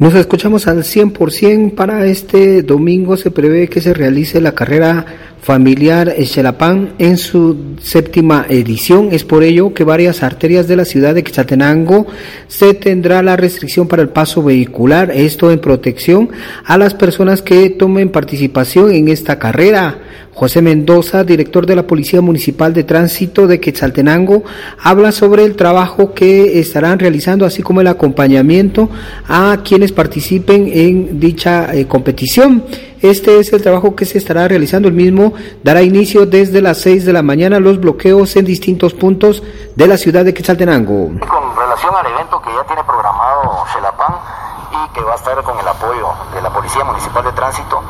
Nos escuchamos al 100% para este domingo. Se prevé que se realice la carrera familiar Xelapán en su séptima edición. Es por ello que varias arterias de la ciudad de Quetzaltenango se tendrá la restricción para el paso vehicular. Esto en protección a las personas que tomen participación en esta carrera. José Mendoza, director de la Policía Municipal de Tránsito de Quetzaltenango, habla sobre el trabajo que estarán realizando, así como el acompañamiento a quienes participen en dicha eh, competición. Este es el trabajo que se estará realizando. El mismo dará inicio desde las 6 de la mañana los bloqueos en distintos puntos de la ciudad de Quetzaltenango. Con relación al evento que ya tiene programado Xelapan y que va a estar con el apoyo de la Policía Municipal de Tránsito,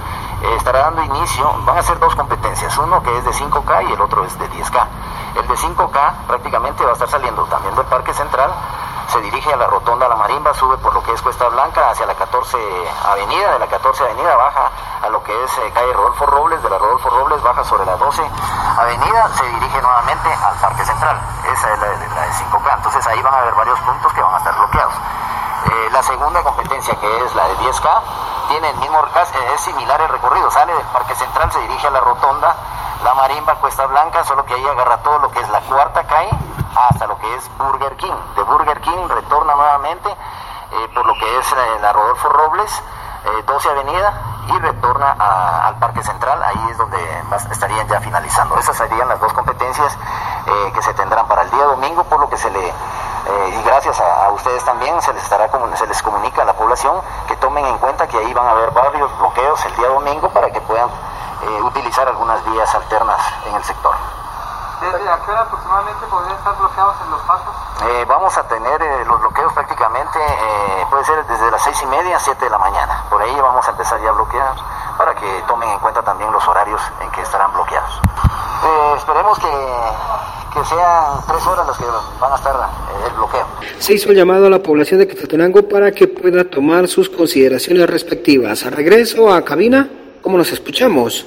eh, estará dando inicio, van a ser dos competencias, uno que es de 5K y el otro es de 10K. El de 5K prácticamente va a estar saliendo también del Parque Central, se dirige a la Rotonda La Marimba, sube por lo que es Cuesta Blanca hacia la 14 Avenida, de la 14 Avenida baja a lo que es eh, calle Rodolfo Robles, de la Rodolfo Robles baja sobre la 12 Avenida, se dirige nuevamente al Parque Central, esa es la, la de 5K, entonces ahí van a haber varios puntos que van a estar bloqueados. Eh, la segunda competencia, que es la de 10K, tiene el mismo, eh, es similar el recorrido, sale del Parque Central, se dirige a la Rotonda, la Marimba, Cuesta Blanca, solo que ahí agarra todo lo que es la cuarta calle hasta lo que es Burger King. De Burger King retorna nuevamente eh, por lo que es la Rodolfo Robles, 12 Avenida, y retorna al Parque Central, ahí es donde estarían ya finalizando. Esas serían las dos competencias que se tendrán para el día domingo, por lo que se le eh, y gracias a, ustedes también se les estará se les comunica a la población que tomen en cuenta que ahí van a haber varios bloqueos el día domingo para que puedan eh, utilizar algunas vías alternas en el sector. ¿Desde a qué hora aproximadamente podrían estar bloqueados en los pasos? Eh, vamos a tener los bloqueos prácticamente, puede ser desde las seis y media a 7 de la mañana. Por ahí vamos a empezar ya a bloquear para que tomen en cuenta también los horarios en que estarán bloqueados. esperemos que que sean tres horas las que van a estar eh, el bloqueo. Se hizo el llamado a la población de Quetzaltenango para que pueda tomar sus consideraciones respectivas. A regreso a cabina, ¿cómo nos escuchamos?